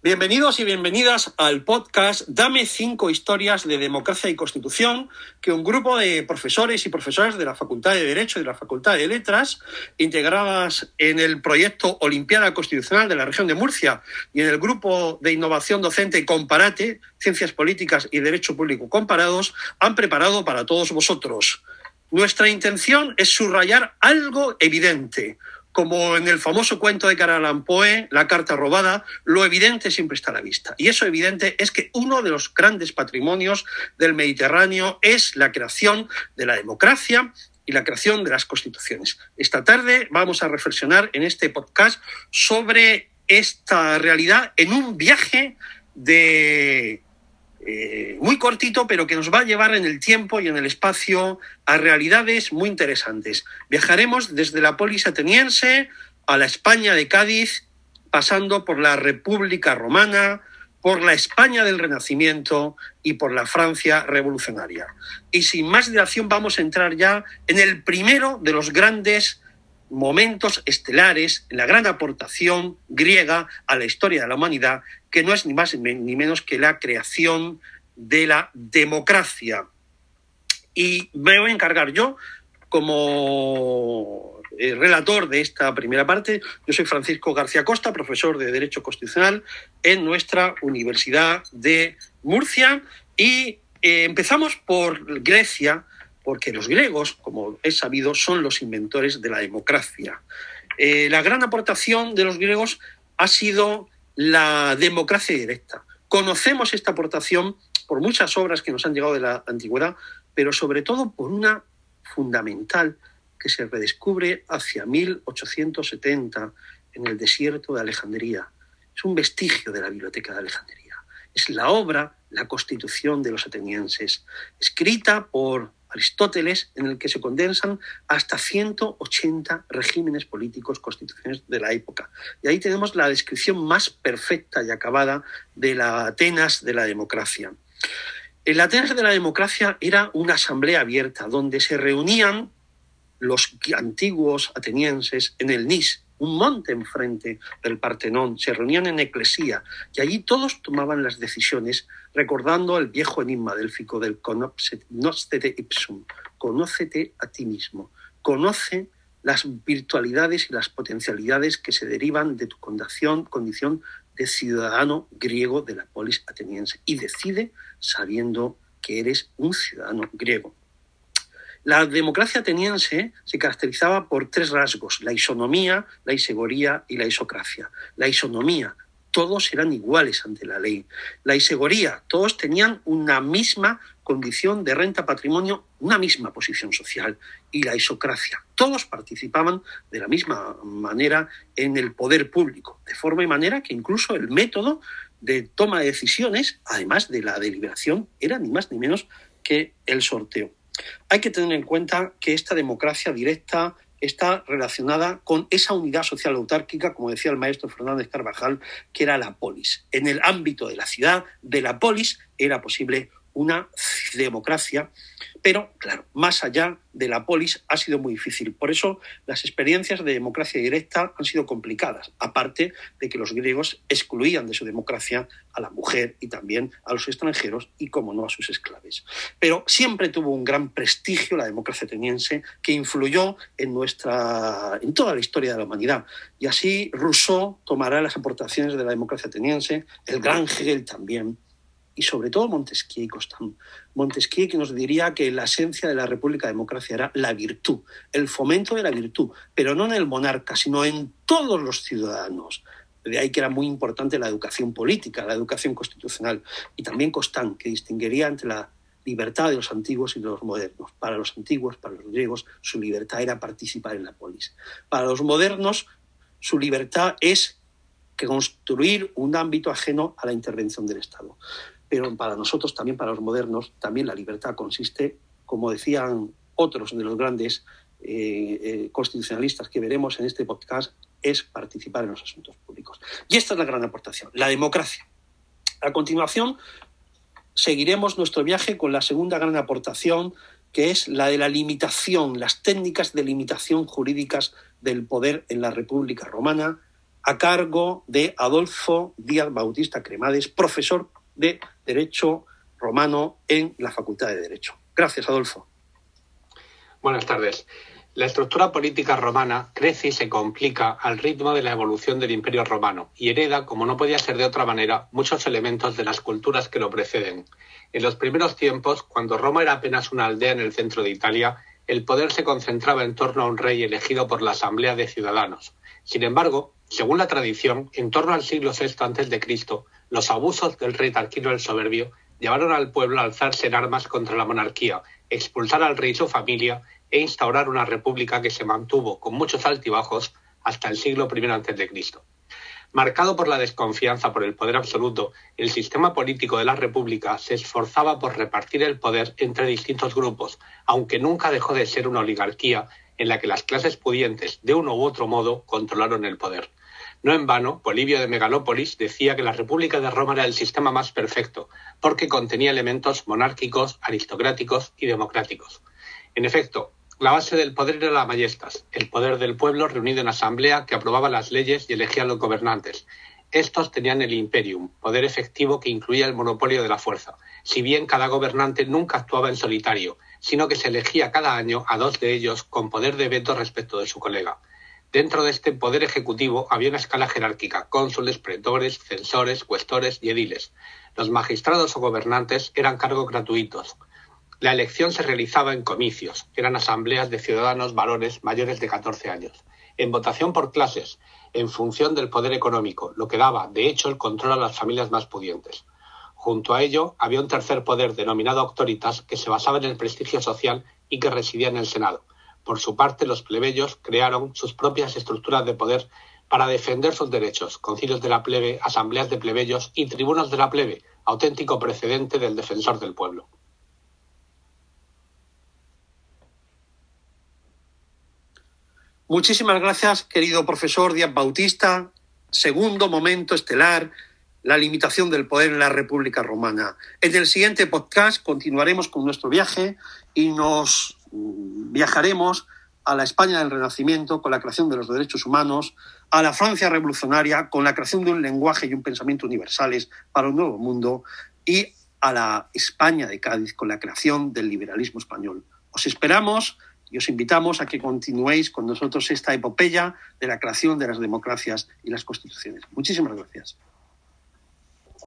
Bienvenidos y bienvenidas al podcast Dame cinco historias de democracia y constitución que un grupo de profesores y profesoras de la Facultad de Derecho y de la Facultad de Letras, integradas en el proyecto Olimpiada Constitucional de la región de Murcia y en el grupo de innovación docente Comparate, Ciencias Políticas y Derecho Público Comparados, han preparado para todos vosotros. Nuestra intención es subrayar algo evidente como en el famoso cuento de Allan Poe, La carta robada, lo evidente siempre está a la vista. Y eso evidente es que uno de los grandes patrimonios del Mediterráneo es la creación de la democracia y la creación de las constituciones. Esta tarde vamos a reflexionar en este podcast sobre esta realidad en un viaje de eh, muy cortito, pero que nos va a llevar en el tiempo y en el espacio a realidades muy interesantes. Viajaremos desde la polis ateniense a la España de Cádiz, pasando por la República Romana, por la España del Renacimiento y por la Francia revolucionaria. Y sin más dilación vamos a entrar ya en el primero de los grandes momentos estelares en la gran aportación griega a la historia de la humanidad, que no es ni más ni menos que la creación de la democracia. Y me voy a encargar yo, como eh, relator de esta primera parte, yo soy Francisco García Costa, profesor de Derecho Constitucional en nuestra Universidad de Murcia, y eh, empezamos por Grecia, porque los griegos, como es sabido, son los inventores de la democracia. Eh, la gran aportación de los griegos ha sido la democracia directa. Conocemos esta aportación por muchas obras que nos han llegado de la antigüedad, pero sobre todo por una fundamental que se redescubre hacia 1870 en el desierto de Alejandría. Es un vestigio de la Biblioteca de Alejandría. Es la obra, la Constitución de los atenienses, escrita por Aristóteles, en el que se condensan hasta 180 regímenes políticos, constituciones de la época. Y ahí tenemos la descripción más perfecta y acabada de la Atenas de la democracia. El Atenas de la democracia era una asamblea abierta donde se reunían los antiguos atenienses en el Nis, un monte enfrente del Partenón, se reunían en eclesía y allí todos tomaban las decisiones recordando el viejo enigma delfico del conocete ipsum, conócete a ti mismo, conoce las virtualidades y las potencialidades que se derivan de tu condición, condición de ciudadano griego de la polis ateniense y decide sabiendo que eres un ciudadano griego. La democracia ateniense se caracterizaba por tres rasgos, la isonomía, la isegoría y la isocracia. La isonomía, todos eran iguales ante la ley. La isegoría, todos tenían una misma condición de renta patrimonio, una misma posición social. Y la isocracia, todos participaban de la misma manera en el poder público, de forma y manera que incluso el método de toma de decisiones, además de la deliberación, era ni más ni menos que el sorteo. Hay que tener en cuenta que esta democracia directa está relacionada con esa unidad social autárquica, como decía el maestro Fernández Carvajal, que era la polis. En el ámbito de la ciudad, de la polis, era posible una democracia pero, claro, más allá de la polis ha sido muy difícil. Por eso las experiencias de democracia directa han sido complicadas, aparte de que los griegos excluían de su democracia a la mujer y también a los extranjeros y, como no, a sus esclaves. Pero siempre tuvo un gran prestigio la democracia ateniense que influyó en, nuestra, en toda la historia de la humanidad. Y así Rousseau tomará las aportaciones de la democracia ateniense, el gran Hegel también y sobre todo Montesquieu y Constant. Montesquieu que nos diría que la esencia de la República Democracia era la virtud, el fomento de la virtud, pero no en el monarca, sino en todos los ciudadanos. De ahí que era muy importante la educación política, la educación constitucional, y también Constant, que distinguiría entre la libertad de los antiguos y de los modernos. Para los antiguos, para los griegos, su libertad era participar en la polis. Para los modernos, su libertad es construir un ámbito ajeno a la intervención del Estado pero para nosotros, también para los modernos, también la libertad consiste, como decían otros de los grandes eh, eh, constitucionalistas que veremos en este podcast, es participar en los asuntos públicos. Y esta es la gran aportación, la democracia. A continuación, seguiremos nuestro viaje con la segunda gran aportación, que es la de la limitación, las técnicas de limitación jurídicas del poder en la República Romana, a cargo de Adolfo Díaz Bautista Cremades, profesor de Derecho Romano en la Facultad de Derecho. Gracias, Adolfo. Buenas tardes. La estructura política romana crece y se complica al ritmo de la evolución del Imperio romano y hereda, como no podía ser de otra manera, muchos elementos de las culturas que lo preceden. En los primeros tiempos, cuando Roma era apenas una aldea en el centro de Italia, el poder se concentraba en torno a un rey elegido por la Asamblea de Ciudadanos. Sin embargo, según la tradición, en torno al siglo VI a.C., los abusos del rey Tarquino el Soberbio llevaron al pueblo a alzarse en armas contra la monarquía, expulsar al rey y su familia e instaurar una república que se mantuvo con muchos altibajos hasta el siglo I a.C. Marcado por la desconfianza por el poder absoluto, el sistema político de la República se esforzaba por repartir el poder entre distintos grupos, aunque nunca dejó de ser una oligarquía en la que las clases pudientes, de uno u otro modo, controlaron el poder. No en vano, Polibio de Megalópolis decía que la República de Roma era el sistema más perfecto, porque contenía elementos monárquicos, aristocráticos y democráticos. En efecto, la base del poder era la majestas, el poder del pueblo reunido en asamblea que aprobaba las leyes y elegía a los gobernantes. Estos tenían el imperium, poder efectivo que incluía el monopolio de la fuerza, si bien cada gobernante nunca actuaba en solitario, sino que se elegía cada año a dos de ellos con poder de veto respecto de su colega. Dentro de este poder ejecutivo había una escala jerárquica, cónsules, pretores, censores, cuestores y ediles. Los magistrados o gobernantes eran cargos gratuitos, la elección se realizaba en comicios, eran asambleas de ciudadanos varones mayores de 14 años, en votación por clases, en función del poder económico, lo que daba, de hecho, el control a las familias más pudientes. Junto a ello, había un tercer poder denominado autoritas que se basaba en el prestigio social y que residía en el Senado. Por su parte, los plebeyos crearon sus propias estructuras de poder para defender sus derechos, concilios de la plebe, asambleas de plebeyos y tribunos de la plebe, auténtico precedente del defensor del pueblo. Muchísimas gracias, querido profesor Díaz Bautista. Segundo momento estelar, la limitación del poder en la República Romana. En el siguiente podcast continuaremos con nuestro viaje y nos viajaremos a la España del Renacimiento con la creación de los derechos humanos, a la Francia revolucionaria con la creación de un lenguaje y un pensamiento universales para un nuevo mundo y a la España de Cádiz con la creación del liberalismo español. Os esperamos y os invitamos a que continuéis con nosotros esta epopeya de la creación de las democracias y las constituciones. Muchísimas gracias.